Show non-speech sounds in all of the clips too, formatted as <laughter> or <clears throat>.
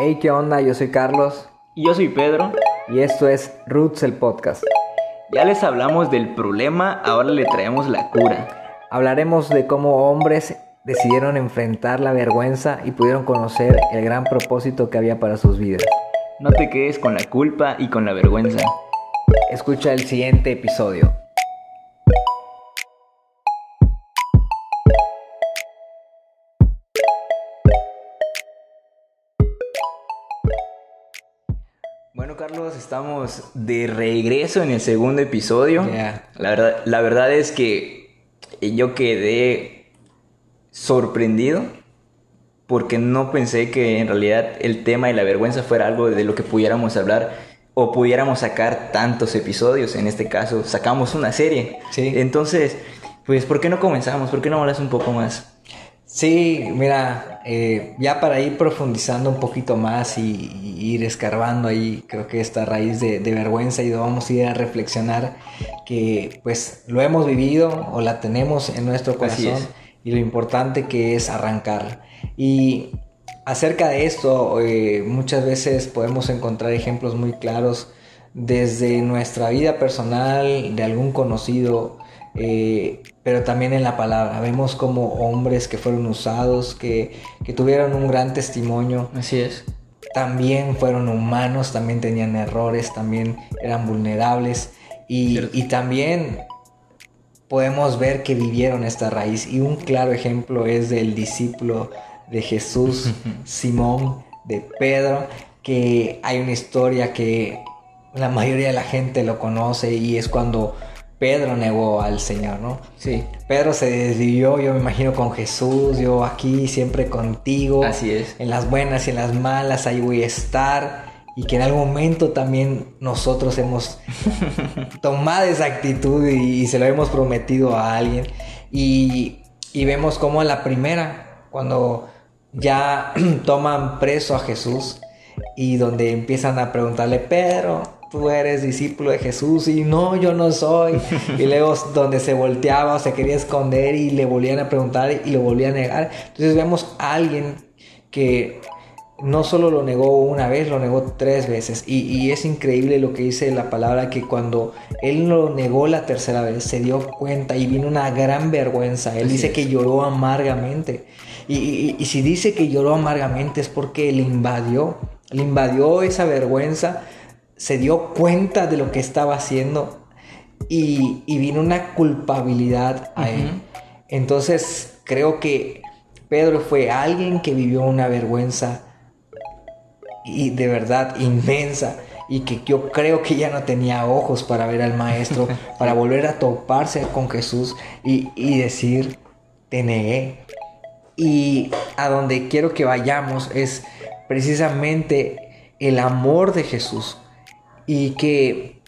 Hey, ¿qué onda? Yo soy Carlos Y yo soy Pedro. y esto es Roots el podcast. Ya les hablamos del problema, ahora le traemos la cura. Hablaremos de cómo hombres decidieron enfrentar la vergüenza y pudieron conocer el gran propósito que había para sus vidas. No te quedes con la culpa y con la vergüenza. Escucha el siguiente episodio. Estamos de regreso en el segundo episodio. La, verdad, la verdad es que yo quedé sorprendido porque no pensé que en realidad el tema de la vergüenza fuera algo de lo que pudiéramos hablar o pudiéramos sacar tantos episodios. En este caso, sacamos una serie. Sí. Entonces, pues, ¿por qué no comenzamos? ¿Por qué no hablas un poco más? Sí, mira, eh, ya para ir profundizando un poquito más y, y ir escarbando ahí, creo que esta raíz de, de vergüenza y vamos a ir a reflexionar que pues lo hemos vivido o la tenemos en nuestro corazón y lo importante que es arrancar. Y acerca de esto, eh, muchas veces podemos encontrar ejemplos muy claros desde nuestra vida personal, de algún conocido, eh, pero también en la palabra. Vemos como hombres que fueron usados, que, que tuvieron un gran testimonio, Así es. también fueron humanos, también tenían errores, también eran vulnerables y, y también podemos ver que vivieron esta raíz. Y un claro ejemplo es del discípulo de Jesús, <laughs> Simón, de Pedro, que hay una historia que la mayoría de la gente lo conoce y es cuando Pedro negó al Señor, ¿no? Sí. Pedro se desvivió, yo me imagino, con Jesús, yo aquí siempre contigo. Así es. En las buenas y en las malas, ahí voy a estar. Y que en algún momento también nosotros hemos <laughs> tomado esa actitud y, y se lo hemos prometido a alguien. Y, y vemos como a la primera, cuando ya <clears throat> toman preso a Jesús y donde empiezan a preguntarle, Pedro, tú eres discípulo de Jesús y no, yo no soy. y <laughs> luego donde se volteaba o se quería esconder y le volvían a preguntar y lo volvían a negar. Entonces vemos a alguien que no solo lo negó una vez, lo negó tres veces. Y, y es increíble lo que dice la palabra, que cuando él lo negó la tercera vez, se dio cuenta y vino una gran vergüenza. Él Así dice es. que lloró amargamente. Y, y- y si dice que lloró amargamente es porque le invadió, le invadió esa vergüenza, se dio cuenta de lo que estaba haciendo y, y vino una culpabilidad a él. Entonces creo que Pedro fue alguien que vivió una vergüenza y de verdad inmensa y que yo creo que ya no tenía ojos para ver al maestro, <laughs> para volver a toparse con Jesús y, y decir, te negué. Y a donde quiero que vayamos es precisamente el amor de Jesús y que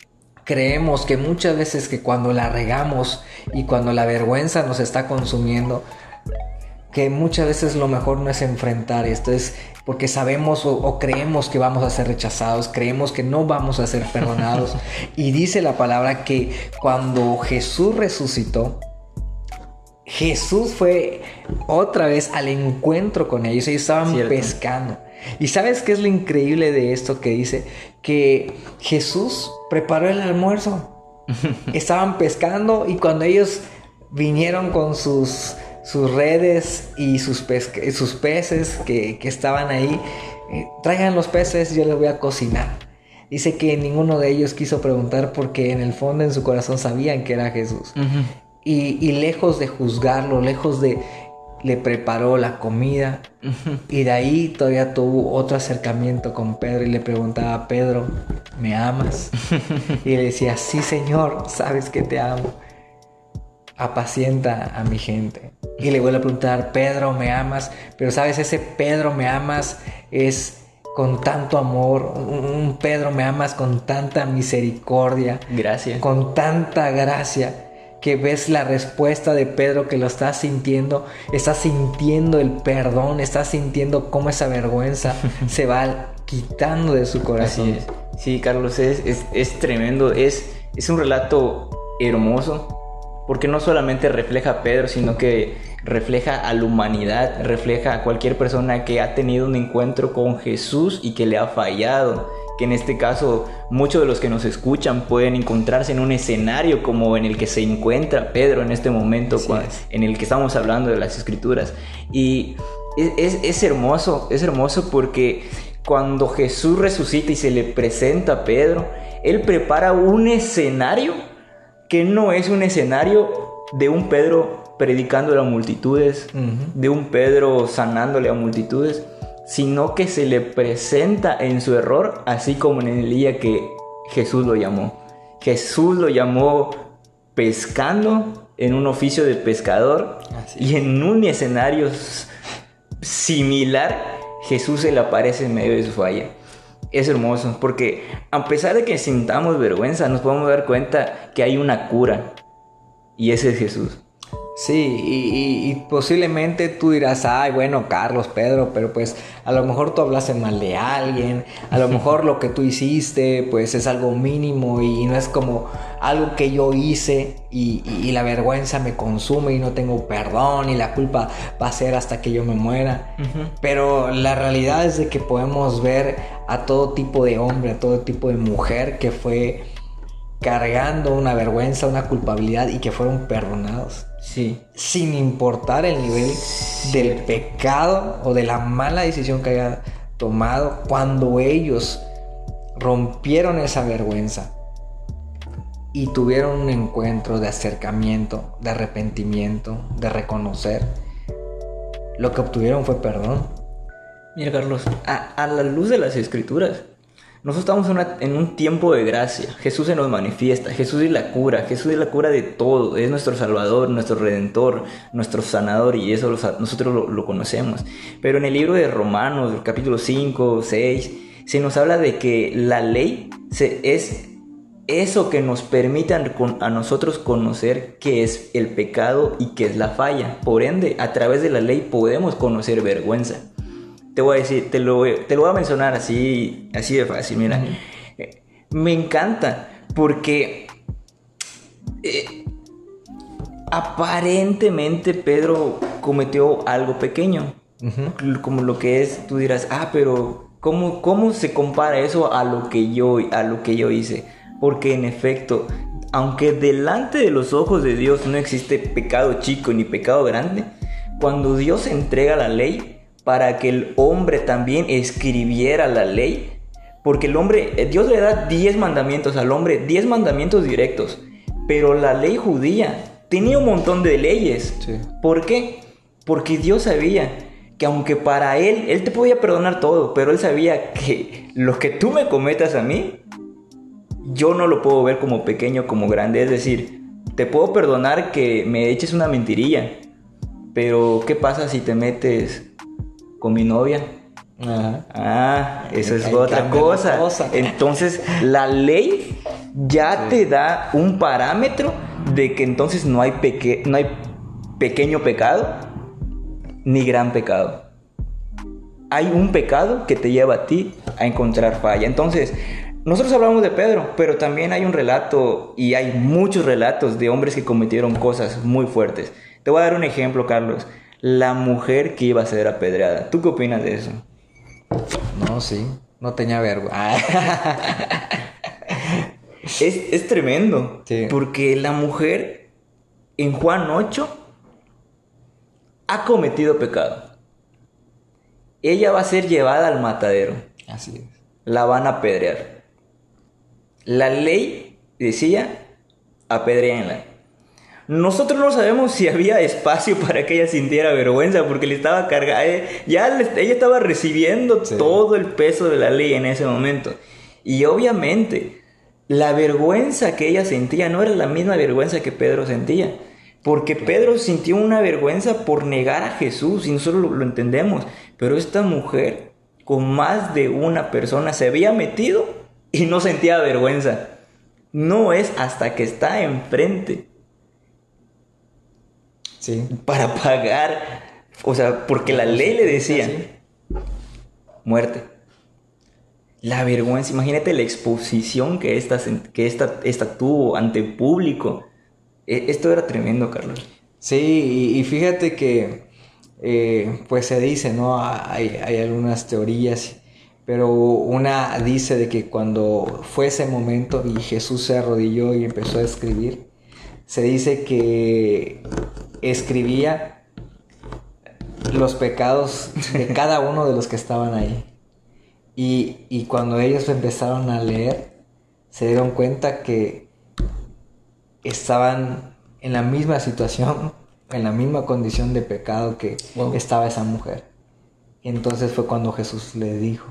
creemos que muchas veces que cuando la regamos y cuando la vergüenza nos está consumiendo, que muchas veces lo mejor no es enfrentar esto, es porque sabemos o, o creemos que vamos a ser rechazados, creemos que no vamos a ser perdonados. <laughs> y dice la palabra que cuando Jesús resucitó, Jesús fue otra vez al encuentro con ellos, ellos estaban Cierto. pescando. ¿Y sabes qué es lo increíble de esto que dice? Que Jesús preparó el almuerzo. <laughs> Estaban pescando y cuando ellos vinieron con sus, sus redes y sus, sus peces que, que estaban ahí, eh, traigan los peces, yo les voy a cocinar. Dice que ninguno de ellos quiso preguntar porque en el fondo en su corazón sabían que era Jesús. Ujú. Y, y lejos de juzgarlo, lejos de... Le preparó la comida y de ahí todavía tuvo otro acercamiento con Pedro y le preguntaba a Pedro, ¿me amas? <laughs> y le decía, sí Señor, sabes que te amo. Apacienta a mi gente. Y le vuelve a preguntar, Pedro, ¿me amas? Pero sabes, ese Pedro, ¿me amas? Es con tanto amor, un un Pedro, ¿me amas? Con tanta misericordia Gracias. con tanta gracia que ves la respuesta de Pedro que lo está sintiendo, está sintiendo el perdón, está sintiendo cómo esa vergüenza <laughs> se va quitando de su corazón. Así es. Sí, Carlos, es, es, es tremendo. Es, es un relato hermoso porque no solamente refleja a Pedro, sino que refleja a la humanidad, refleja a cualquier persona que ha tenido un encuentro con Jesús y que le ha fallado. Que en este caso muchos de los que nos escuchan pueden encontrarse en un escenario como en el que se encuentra Pedro en este momento, en el que estamos hablando de las escrituras. Y es, es hermoso, es hermoso porque cuando Jesús resucita y se le presenta a Pedro, Él prepara un escenario que no es un escenario de un Pedro predicando a multitudes, de un Pedro sanándole a multitudes, sino que se le presenta en su error, así como en el día que Jesús lo llamó. Jesús lo llamó pescando en un oficio de pescador y en un escenario similar Jesús se le aparece en medio de su falla. Es hermoso porque a pesar de que sintamos vergüenza, nos podemos dar cuenta que hay una cura y ese es Jesús. Sí, y, posiblemente tú dirás, ay, bueno, Carlos, Pedro, pero pues a lo mejor tú hablaste mal de alguien, a lo <laughs> mejor lo que tú hiciste pues es algo mínimo y no es como algo que yo hice y, la vergüenza me consume y no tengo perdón y la culpa va a ser hasta que yo me muera. Pero la realidad es de que podemos ver a todo tipo de hombre, a todo tipo de mujer que fue cargando una vergüenza, una culpabilidad y que fueron perdonados. Sí. Sin importar el nivel del pecado o de la mala decisión que haya tomado cuando ellos rompieron esa vergüenza y tuvieron un encuentro de acercamiento, de arrepentimiento, de reconocer, lo que obtuvieron fue perdón. Mira Carlos, a, a la luz de las escrituras, nosotros estamos en, un tiempo de gracia. Jesús se nos manifiesta. Jesús es la cura. Jesús es la cura de todo. Es nuestro Salvador, nuestro Redentor, nuestro sanador y eso nosotros lo, conocemos. Pero en el libro de Romanos, capítulo 5, 6, se nos habla de que la ley es eso que nos permite a nosotros conocer qué es el pecado y qué es la falla. Por ende, a través de la ley podemos conocer vergüenza te voy a decir, te lo, te lo voy a mencionar así, así de fácil, mira. Me encanta porque eh, aparentemente Pedro cometió algo pequeño. Como lo que es, tú dirás, ah, pero ¿cómo, ¿cómo se compara eso a lo, que yo, a lo que yo hice? Porque en efecto, aunque delante de los ojos de Dios no existe pecado chico ni pecado grande, cuando Dios entrega la ley, para que el hombre también escribiera la ley. Porque el hombre, eh, Dios le da 10 mandamientos al hombre, 10 mandamientos directos. Pero la ley judía tenía un montón de leyes. ¿Por qué? Porque Dios sabía que aunque para Él, Él te podía perdonar todo, pero Él sabía que lo que tú me cometas a mí, yo no lo puedo ver como pequeño, como grande. Es decir, te puedo perdonar que me eches una mentirilla, pero ¿qué pasa si te metes con mi novia. Ah, eso es otra cosa. Entonces, la ley ya te da un parámetro de que entonces no hay, no hay pequeño pecado ni gran pecado. Hay un pecado que te lleva a ti a encontrar falla. Entonces, nosotros hablamos de Pedro, pero también hay un relato y hay muchos relatos de hombres que cometieron cosas muy fuertes. Te voy a dar un ejemplo, Carlos la mujer que iba a ser apedreada. ¿Tú qué opinas de eso? No, sí, no tenía vergüenza. <laughs> es, tremendo. Porque la mujer en Juan 8 ha cometido pecado. Ella va a ser llevada al matadero. Así es. La van a apedrear. La ley decía, apedreenla. Nosotros no sabemos si había espacio <laughs> para que ella sintiera vergüenza porque le estaba cargando, eh, ya ella estaba recibiendo todo el peso de la ley en ese momento. Y obviamente la vergüenza que ella sentía no era la misma vergüenza que Pedro sentía. Porque Pedro sintió una vergüenza por negar a Jesús y nosotros lo, lo entendemos. Pero esta mujer con más de una persona se había metido y no sentía vergüenza. No es hasta que está enfrente para pagar, o sea, porque la ley le decía muerte. La vergüenza, imagínate la exposición que esta, que esta, esta tuvo ante el público. E, esto era tremendo, Carlos. Sí, y, fíjate que, eh, pues se dice, ¿no? Hay, hay algunas teorías, pero una dice de que cuando fue ese momento y Jesús se arrodilló y empezó a escribir, se dice que escribía los pecados de cada uno de los que estaban ahí. Y, y cuando ellos empezaron a leer, se dieron cuenta que estaban en la misma situación, en la misma condición de pecado que estaba esa mujer. Y entonces fue cuando Jesús le dijo,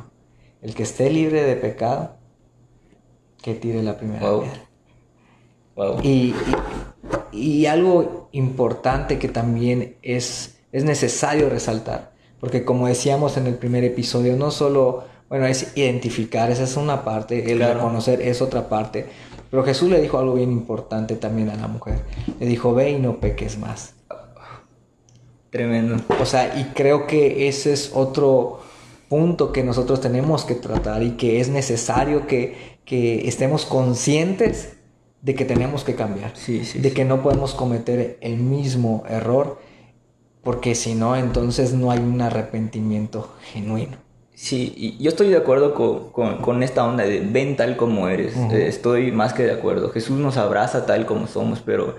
el que esté libre de pecado, que tire la primera piedra. Y, y, algo importante que también es, es necesario resaltar, porque como decíamos en el primer episodio, no solo, bueno, es identificar, esa es una parte, el reconocer es otra parte, pero Jesús le dijo algo bien importante también a la mujer. Le dijo, ve y no peques más. Tremendo. O sea, y creo que ese es otro punto que nosotros tenemos que tratar y que es necesario que, estemos conscientes de que tenemos que cambiar. Sí, sí, de que no podemos cometer el mismo error, porque si no, entonces no hay un arrepentimiento genuino. Sí, y yo estoy de acuerdo con, esta onda de ven tal como eres. Eh, estoy más que de acuerdo. Jesús nos abraza tal como somos, pero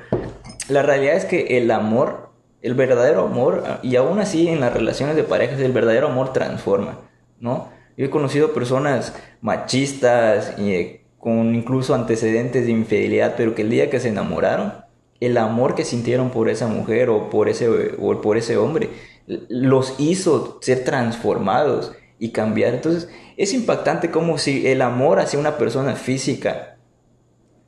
la realidad es que el amor, el verdadero amor, y aún así en las relaciones de parejas, el verdadero amor transforma, ¿no? Yo he conocido personas machistas y con incluso antecedentes de infidelidad, pero que el día que se enamoraron, el amor que sintieron por esa mujer o por ese, o por ese hombre los hizo ser transformados y cambiar. Entonces, es impactante como si el amor hacia una persona física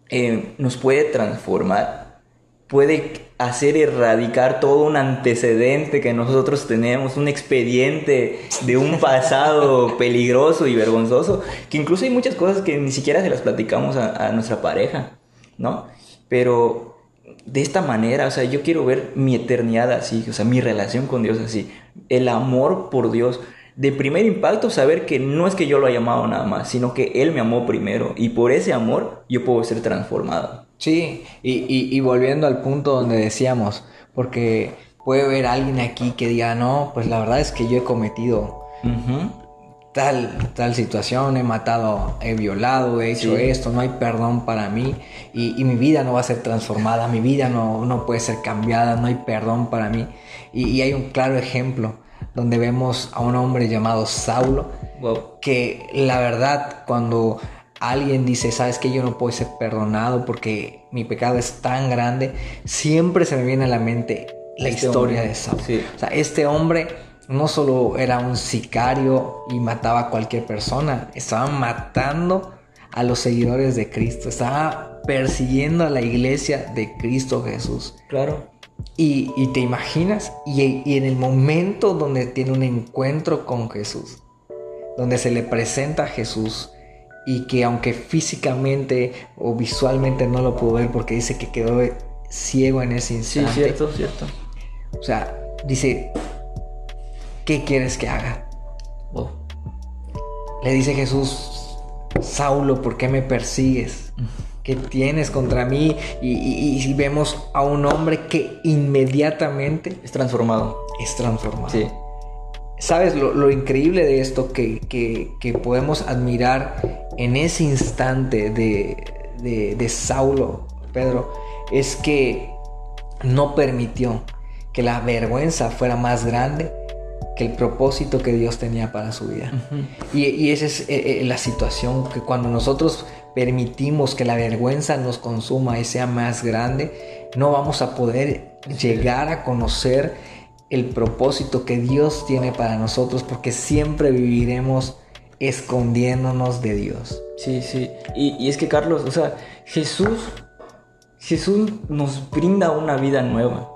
eh, nos puede transformar, puede hacer erradicar todo un antecedente que nosotros tenemos, un expediente de un pasado <laughs> peligroso y vergonzoso, que incluso hay muchas cosas que ni siquiera se las platicamos a, a nuestra pareja, ¿no? Pero de esta manera, o sea, yo quiero ver mi eternidad así, o sea, mi relación con Dios así, el amor por Dios de primer impacto saber que no es que yo lo haya amado nada más, sino que Él me amó primero y por ese amor yo puedo ser transformado. Sí, y, volviendo al punto donde decíamos, porque puede haber alguien aquí que diga, no, pues la verdad es que yo he cometido tal, tal situación, he matado, he violado, he hecho esto, no hay perdón para mí y, mi vida no va a ser transformada, mi vida no, no puede ser cambiada, no hay perdón para mí. y hay un claro ejemplo donde vemos a un hombre llamado Saulo, que la verdad cuando alguien dice, sabes que yo no puedo ser perdonado porque mi pecado es tan grande, siempre se me viene a la mente la este historia de Saulo. O sea, este hombre no solo era un sicario y mataba a cualquier persona, estaba matando a los seguidores de Cristo, estaba persiguiendo a la iglesia de Cristo Jesús. Claro. Y, te imaginas, y, en el momento donde tiene un encuentro con Jesús, donde se le presenta a Jesús, y que aunque físicamente o visualmente no lo pudo ver porque dice que quedó ciego en ese instante. Sí, cierto, cierto. O sea, dice, ¿qué quieres que haga? Oh. Le dice Jesús, Saulo, ¿por qué me persigues? Que tienes contra mí y, vemos a un hombre que inmediatamente es transformado. Es transformado. Sí. ¿Sabes lo, increíble de esto que, que, podemos admirar en ese instante de, de, de Saulo, Pedro? Es que no permitió que la vergüenza fuera más grande que el propósito que Dios tenía para su vida. y, y, esa es eh, eh, la situación que cuando nosotros permitimos que la vergüenza nos consuma y sea más grande, no vamos a poder llegar a conocer el propósito que Dios tiene para nosotros porque siempre viviremos escondiéndonos de Dios. Sí, sí. Y, es que Carlos, o sea, Jesús, Jesús nos brinda una vida nueva.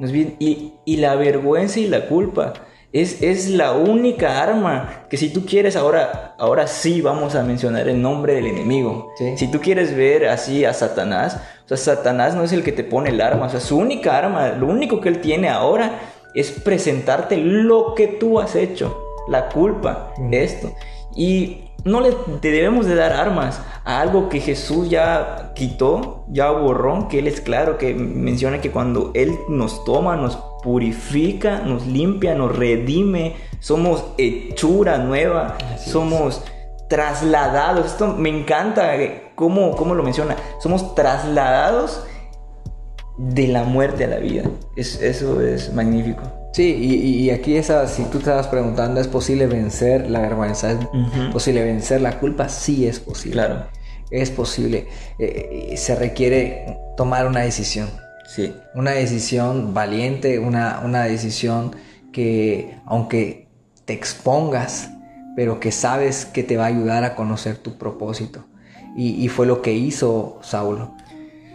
Y, y la vergüenza y la culpa es, la única arma que si tú quieres ahora, ahora sí vamos a mencionar el nombre del enemigo. Si tú quieres ver así a Satanás, o sea, Satanás no es el que te pone el arma, o sea, su única arma, lo único que él tiene ahora es presentarte lo que tú has hecho, la culpa de esto. Y no le debemos de dar armas a algo que Jesús ya quitó, ya borró, que Él es claro, que menciona que cuando Él nos toma, nos purifica, nos limpia, nos redime, somos hechura nueva, somos trasladados. Esto me encanta eh, cómo, cómo lo menciona. Somos trasladados de la muerte a la vida. Es, eso es magnífico. Sí, y, aquí esa, si tú te estabas preguntando, ¿es posible vencer la vergüenza? ¿Es posible vencer la culpa? Sí es posible. Claro. Es posible. Eh, se requiere tomar una decisión. Sí. Una decisión valiente, una, una decisión que, aunque te expongas, pero que sabes que te va a ayudar a conocer tu propósito. Y, fue lo que hizo Saulo.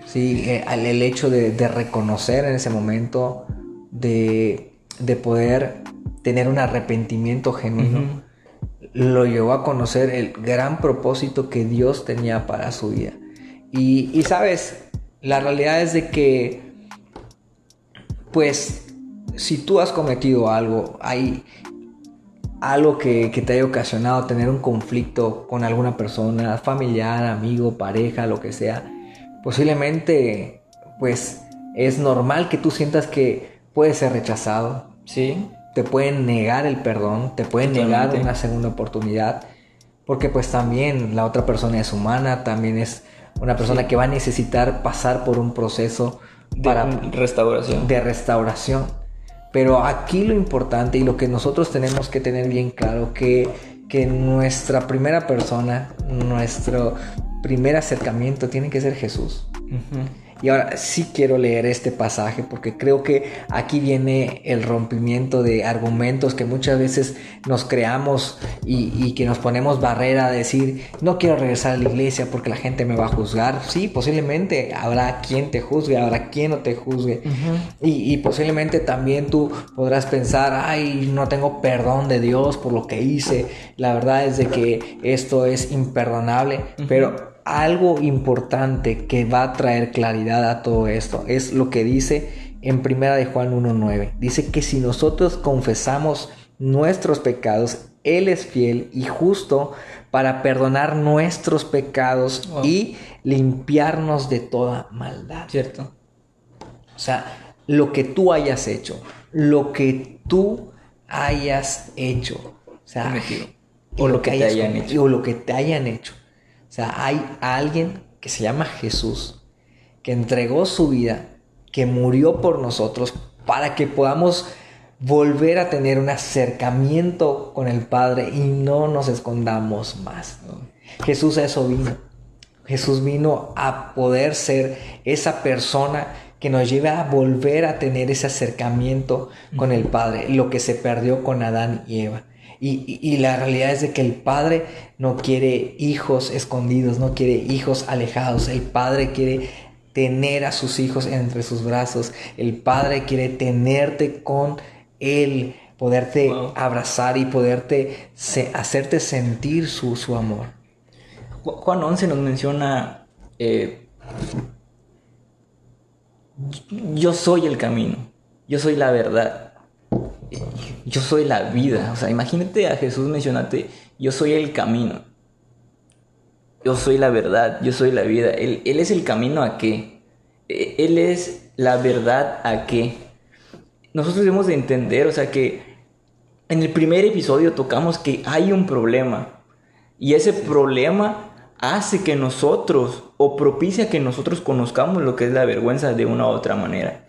Sí, eh, el hecho de, reconocer en ese momento, de, poder tener un arrepentimiento genuino, lo llevó a conocer el gran propósito que Dios tenía para su vida. Y, y sabes, la realidad es de que, pues, si tú has cometido algo, hay algo que, te haya ocasionado tener un conflicto con alguna persona, familiar, amigo, pareja, lo que sea, posiblemente pues es normal que tú sientas que puedes ser rechazado, ¿sí? Te pueden negar el perdón, te pueden negar una segunda oportunidad, porque pues también la otra persona es humana, también es una persona que va a necesitar pasar por un proceso para restauración. De restauración. Pero aquí lo importante y lo que nosotros tenemos que tener bien claro que, que nuestra primera persona, nuestro primer acercamiento tiene que ser Jesús. Y ahora sí quiero leer este pasaje porque creo que aquí viene el rompimiento de argumentos que muchas veces nos creamos y, que nos ponemos barrera a decir, no quiero regresar a la iglesia porque la gente me va a juzgar. Sí, posiblemente habrá quien te juzgue, habrá quien no te juzgue. y, posiblemente también tú podrás pensar, ay, no tengo perdón de Dios por lo que hice. La verdad es de que esto es imperdonable, pero algo importante que va a traer claridad a todo esto es lo que dice en primera de Juan 1.9. Dice que si nosotros confesamos nuestros pecados, Él es fiel y justo para perdonar nuestros pecados y limpiarnos de toda maldad. ¿Cierto? O sea, lo que tú hayas hecho, lo que tú hayas hecho, o sea, o lo que te hayan hecho. O lo que te hayan hecho sea, hay alguien que se llama Jesús, que entregó su vida, que murió por nosotros para que podamos volver a tener un acercamiento con el Padre y no nos escondamos más. Jesús a eso vino. Jesús vino a poder ser esa persona que nos lleve a volver a tener ese acercamiento con el Padre, lo que se perdió con Adán y Eva. Y, la realidad es de que el Padre no quiere hijos escondidos, no quiere hijos alejados. El Padre quiere tener a sus hijos entre sus brazos. El Padre quiere tenerte con Él, poderte abrazar y poderte hacerte sentir su, su, amor. Juan 11 nos menciona, eh, yo soy el camino, yo soy la verdad yo soy la vida. O sea, imagínate a Jesús mencionarte, yo soy el camino. Yo soy la verdad, yo soy la vida. Él, es el camino a qué. E, él es la verdad a qué. Nosotros debemos de entender, o sea, que en el primer episodio tocamos que hay un problema. Y ese problema hace que nosotros, o propicia que nosotros conozcamos lo que es la vergüenza de una u otra manera.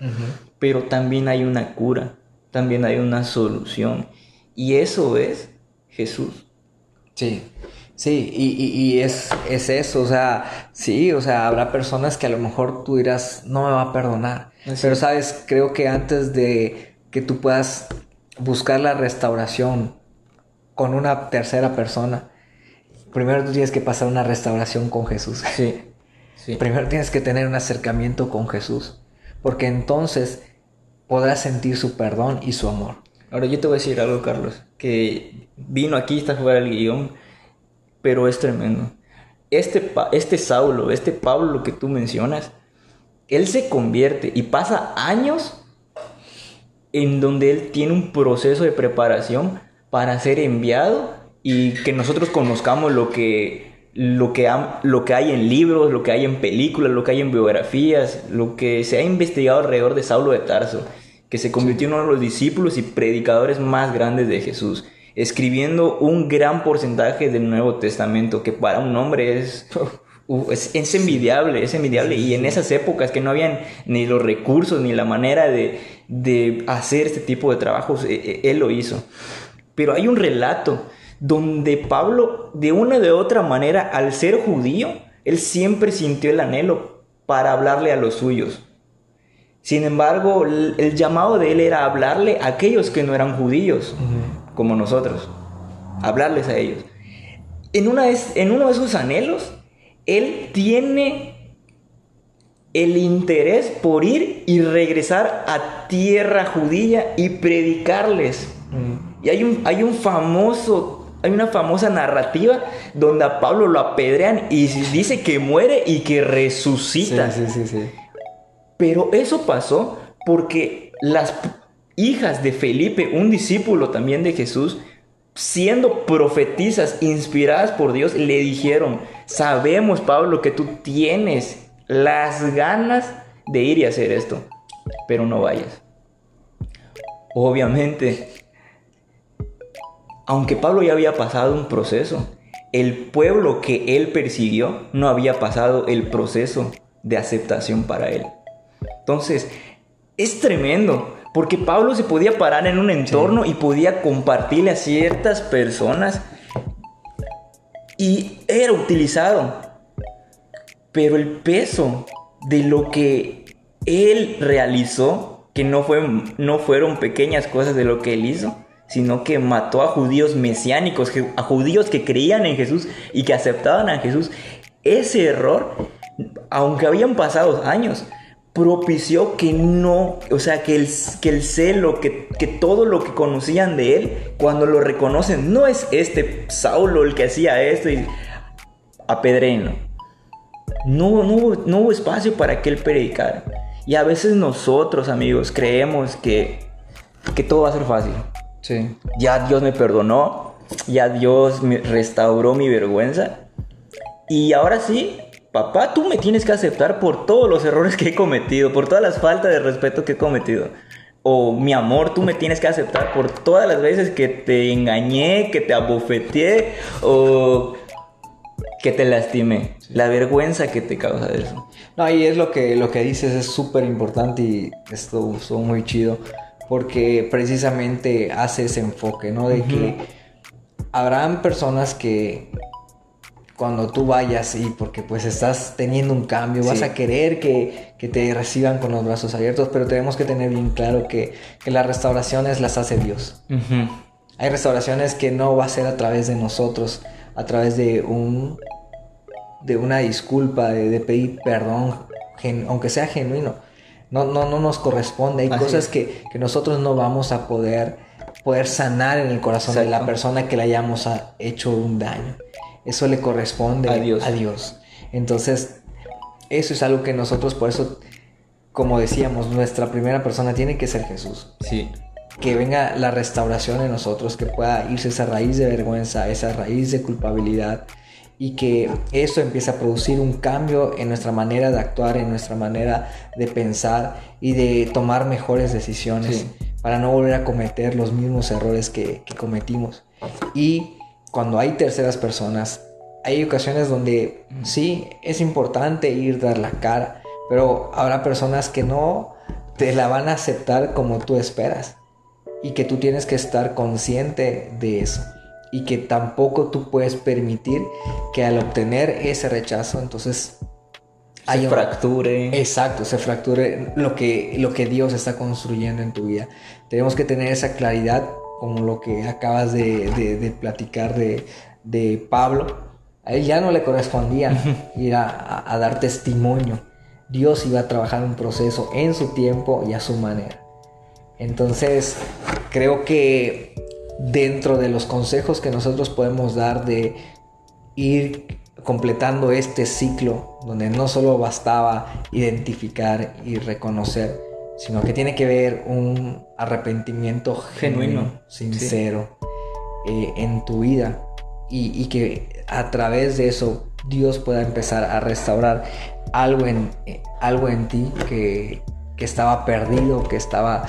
Pero también hay una cura también hay una solución. Y eso es Jesús. Sí, sí, y, es, es, eso, o sea, sí, o sea, habrá personas que a lo mejor tú dirás, no me va a perdonar. Pero sabes, creo que antes de que tú puedas buscar la restauración con una tercera persona, primero tú tienes que pasar una restauración con Jesús. Sí, sí. Primero tienes que tener un acercamiento con Jesús, porque entonces podrás sentir su perdón y su amor. Ahora yo te voy a decir algo, Carlos, que vino aquí, está fuera del guion, pero es tremendo. Este, este Saulo, este Pablo, lo que tú mencionas, él se convierte y pasa años en donde él tiene un proceso de preparación para ser enviado y que nosotros conozcamos lo que, lo, que lo que hay en libros, lo que hay en películas, lo que hay en biografías, lo que se ha investigado alrededor de Saulo de Tarso, que se convirtió en uno de los discípulos y predicadores más grandes de Jesús, escribiendo un gran porcentaje del Nuevo Testamento, que para un hombre es... <laughs> es, envidiable, es envidiable. Y en esas épocas que no habían ni los recursos ni la manera de, de hacer este tipo de trabajos, e, e, él lo hizo. Pero hay un relato donde Pablo, de una de otra manera, al ser judío, él siempre sintió el anhelo para hablarle a los suyos. Sin embargo, el, llamado de él era hablarle a aquellos que no eran judíos, como nosotros, hablarles a ellos. En, una en uno de esos anhelos, él tiene el interés por ir y regresar a tierra judía y predicarles. Y hay un, hay un famoso hay una famosa narrativa donde a Pablo lo apedrean y dice que muere y que resucita. Sí, sí, sí, Pero eso pasó porque las hijas de Felipe, un discípulo también de Jesús, siendo profetizas inspiradas por Dios, le dijeron, sabemos Pablo que tú tienes las ganas de ir y hacer esto, pero no vayas. Obviamente, aunque Pablo ya había pasado un proceso, el pueblo que él persiguió no había pasado el proceso de aceptación para él. Entonces, es tremendo, porque Pablo se podía parar en un entorno y podía compartirle a ciertas personas y era utilizado. Pero el peso de lo que él realizó, que no, fue, no fueron pequeñas cosas de lo que él hizo, sino que mató a judíos mesiánicos, a judíos que creían en Jesús y que aceptaban a Jesús. Ese error, aunque habían pasado años, propició que no, o sea, que el, que el celo, que, que, todo lo que conocían de él, cuando lo reconocen, no es este Saulo el que hacía esto y. No, no, no hubo espacio para que él predicara. Y a veces nosotros, amigos, creemos que, que todo va a ser fácil. Sí. Ya Dios me perdonó, ya Dios me restauró mi vergüenza. Y ahora sí, papá, tú me tienes que aceptar por todos los errores que he cometido, por todas las faltas de respeto que he cometido. O mi amor, tú me tienes que aceptar por todas las veces que te engañé, que te abofeteé o que te lastimé. La vergüenza que te causa eso. No, y es lo que, lo que dices, es súper importante y esto estuvo muy chido porque precisamente hace ese enfoque, ¿no? De que habrán personas que cuando tú vayas y porque pues estás teniendo un cambio, vas a querer que, te reciban con los brazos abiertos, pero tenemos que tener bien claro que, las restauraciones las hace Dios. Hay restauraciones que no va a ser a través de nosotros, a través de un de una disculpa, de pedir perdón, aunque sea genuino no, no, no nos corresponde. Hay cosas que, nosotros no vamos a poder, poder sanar en el corazón de la persona que le hayamos hecho un daño. Eso le corresponde a Dios. a Dios. Entonces, eso es algo que nosotros, por eso, como decíamos, nuestra primera persona tiene que ser Jesús. Sí. Que venga la restauración en nosotros, que pueda irse esa raíz de vergüenza, esa raíz de culpabilidad y que eso empiece a producir un cambio en nuestra manera de actuar, en nuestra manera de pensar y de tomar mejores decisiones para no volver a cometer los mismos errores que, cometimos. Y cuando hay terceras personas, hay ocasiones donde sí es importante ir dar la cara, pero habrá personas que no te la van a aceptar como tú esperas y que tú tienes que estar consciente de eso y que tampoco tú puedes permitir que al obtener ese rechazo, entonces se fracture. Exacto, se fracture lo que, lo que Dios está construyendo en tu vida. Tenemos que tener esa claridad, como lo que acabas de, platicar de, Pablo. A él ya no le correspondía ir a, a dar testimonio. Dios iba a trabajar un proceso en su tiempo y a su manera. Entonces, creo que dentro de los consejos que nosotros podemos dar de ir completando este ciclo donde no solo bastaba identificar y reconocer, sino que tiene que ver un arrepentimiento genuino, sincero eh, en tu vida. y, que a través de eso Dios pueda empezar a restaurar algo en, algo en ti que, que estaba perdido, que estaba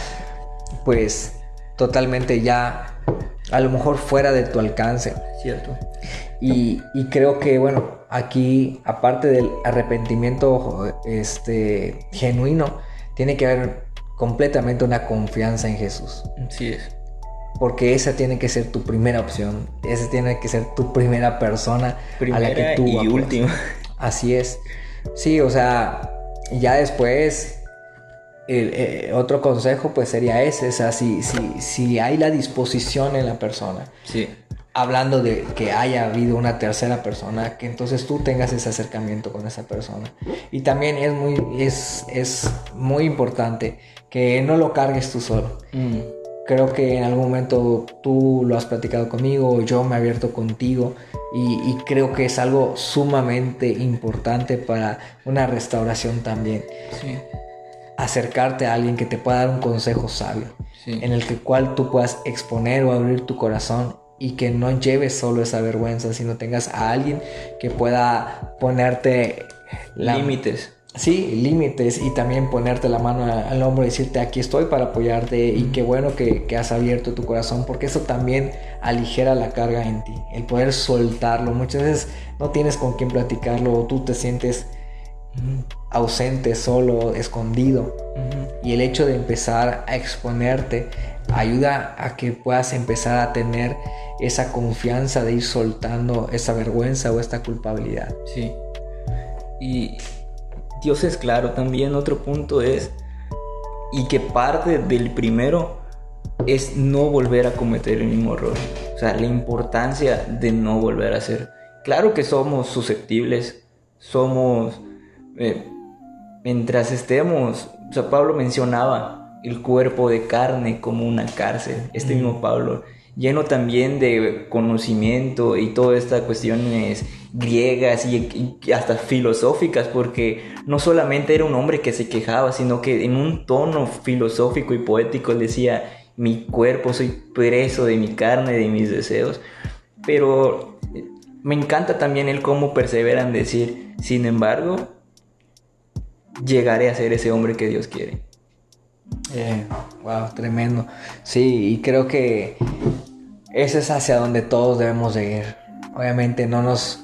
pues totalmente ya a lo mejor fuera de tu alcance. Cierto. Y, y, creo que, bueno, aquí, aparte del arrepentimiento este, genuino, tiene que haber completamente una confianza en Jesús. Sí es. Porque esa tiene que ser tu primera opción. Esa tiene que ser tu primera persona a la que tú y última. Así es. Sí, o sea, ya después el, eh, otro consejo pues sería ese, o sea, si, si, si hay la disposición en la persona. Sí hablando de que haya habido una tercera persona, que entonces tú tengas ese acercamiento con esa persona. Y también es muy, es, es muy importante que no lo cargues tú solo. Mm. Creo que en algún momento tú lo has platicado conmigo, yo me he abierto contigo y, y creo que es algo sumamente importante para una restauración también. Sí. Acercarte a alguien que te pueda dar un consejo sabio, en el que cual tú puedas exponer o abrir tu corazón y que no lleves solo esa vergüenza, sino tengas a alguien que pueda ponerte límites. Sí, límites y también ponerte la mano al hombro y decirte aquí estoy para apoyarte y qué bueno que, que, has abierto tu corazón porque eso también aligera la carga en ti, el poder soltarlo. Muchas veces no tienes con quién platicarlo o tú te sientes ausente, solo, escondido y el hecho de empezar a exponerte ayuda a que puedas empezar a tener esa confianza de ir soltando esa vergüenza o esta culpabilidad. Sí. Y Dios es claro también, otro punto es, y que parte del primero es no volver a cometer el mismo error. O sea, la importancia de no volver a hacer. Claro que somos susceptibles, somos... Eh, mientras estemos, o sea, Pablo mencionaba, el cuerpo de carne como una cárcel. Este mismo Pablo, lleno también de conocimiento y todas estas cuestiones griegas y, hasta filosóficas, porque no solamente era un hombre que se quejaba, sino que en un tono filosófico y poético decía, mi cuerpo, soy preso de mi carne, de mis deseos. Pero me encanta también el cómo perseveran decir, sin embargo, llegaré a ser ese hombre que Dios quiere. Eh, wow, tremendo. Sí, y creo que ese es hacia donde todos debemos de ir. Obviamente no nos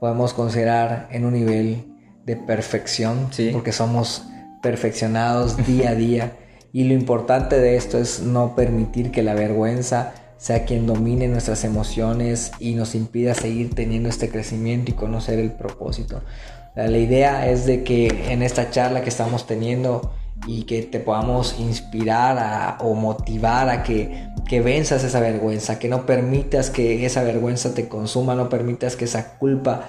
podemos considerar en un nivel de perfección, porque somos perfeccionados <laughs> día a día. Y lo importante de esto es no permitir que la vergüenza sea quien domine nuestras emociones y nos impida seguir teniendo este crecimiento y conocer el propósito. La idea es de que en esta charla que estamos teniendo, y que te podamos inspirar o motivar a que, que venzas esa vergüenza, que no permitas que esa vergüenza te consuma, no permitas que esa culpa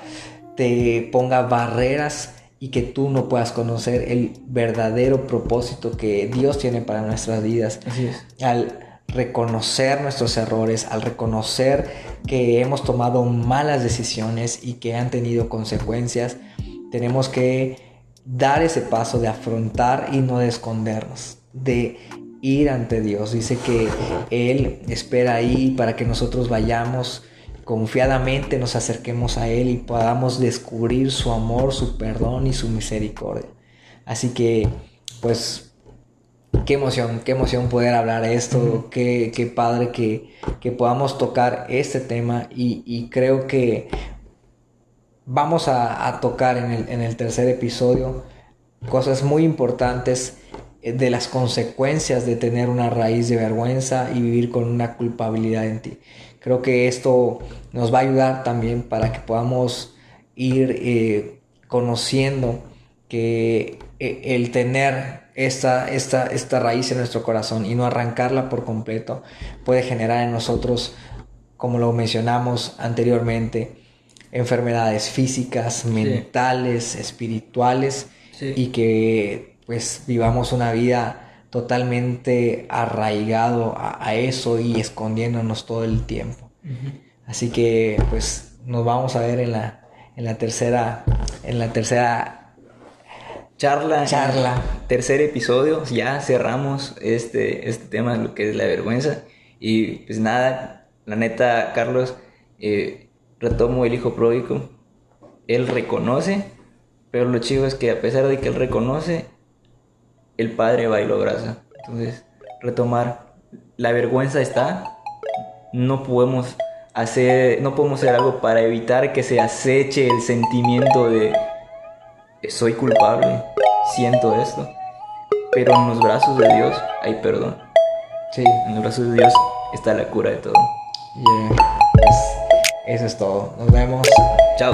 te ponga barreras y que tú no puedas conocer el verdadero propósito que Dios tiene para nuestras vidas. Así es. Al reconocer nuestros errores, al reconocer que hemos tomado malas decisiones y que han tenido consecuencias, tenemos que dar ese paso de afrontar y no de escondernos, de ir ante Dios. Dice que Él espera ahí para que nosotros vayamos confiadamente, nos acerquemos a Él y podamos descubrir su amor, su perdón y su misericordia. Así que, pues, qué emoción, qué emoción poder hablar esto, qué, qué, padre que, que, podamos tocar este tema y, y creo que vamos a, tocar en el, tercer episodio cosas muy importantes eh, de las consecuencias de tener una raíz de vergüenza y vivir con una culpabilidad en ti. Creo que esto nos va a ayudar también para que podamos ir eh, conociendo que eh, el tener esta, esta, esta raíz en nuestro corazón y no arrancarla por completo puede generar en nosotros, como lo mencionamos anteriormente, enfermedades físicas, mentales, espirituales y que pues vivamos una vida totalmente arraigado a, eso y escondiéndonos todo el tiempo. Así que pues nos vamos a ver en la, en la tercera en la tercera charla, charla, tercer episodio, ya cerramos este, este tema de lo que es la vergüenza. Y pues nada, la neta Carlos, eh, retomo el hijo pródigo, él reconoce, pero lo chivo es que a pesar de que él reconoce, el padre va y lo abraza. Entonces, retomar, la vergüenza está, no podemos hacer, no podemos hacer algo para evitar que se aceche el sentimiento de soy culpable, siento esto, pero en los brazos de Dios hay perdón. Sí. En los brazos de Dios está la cura de todo. Yeah. Eso es todo. Nos vemos. Chao.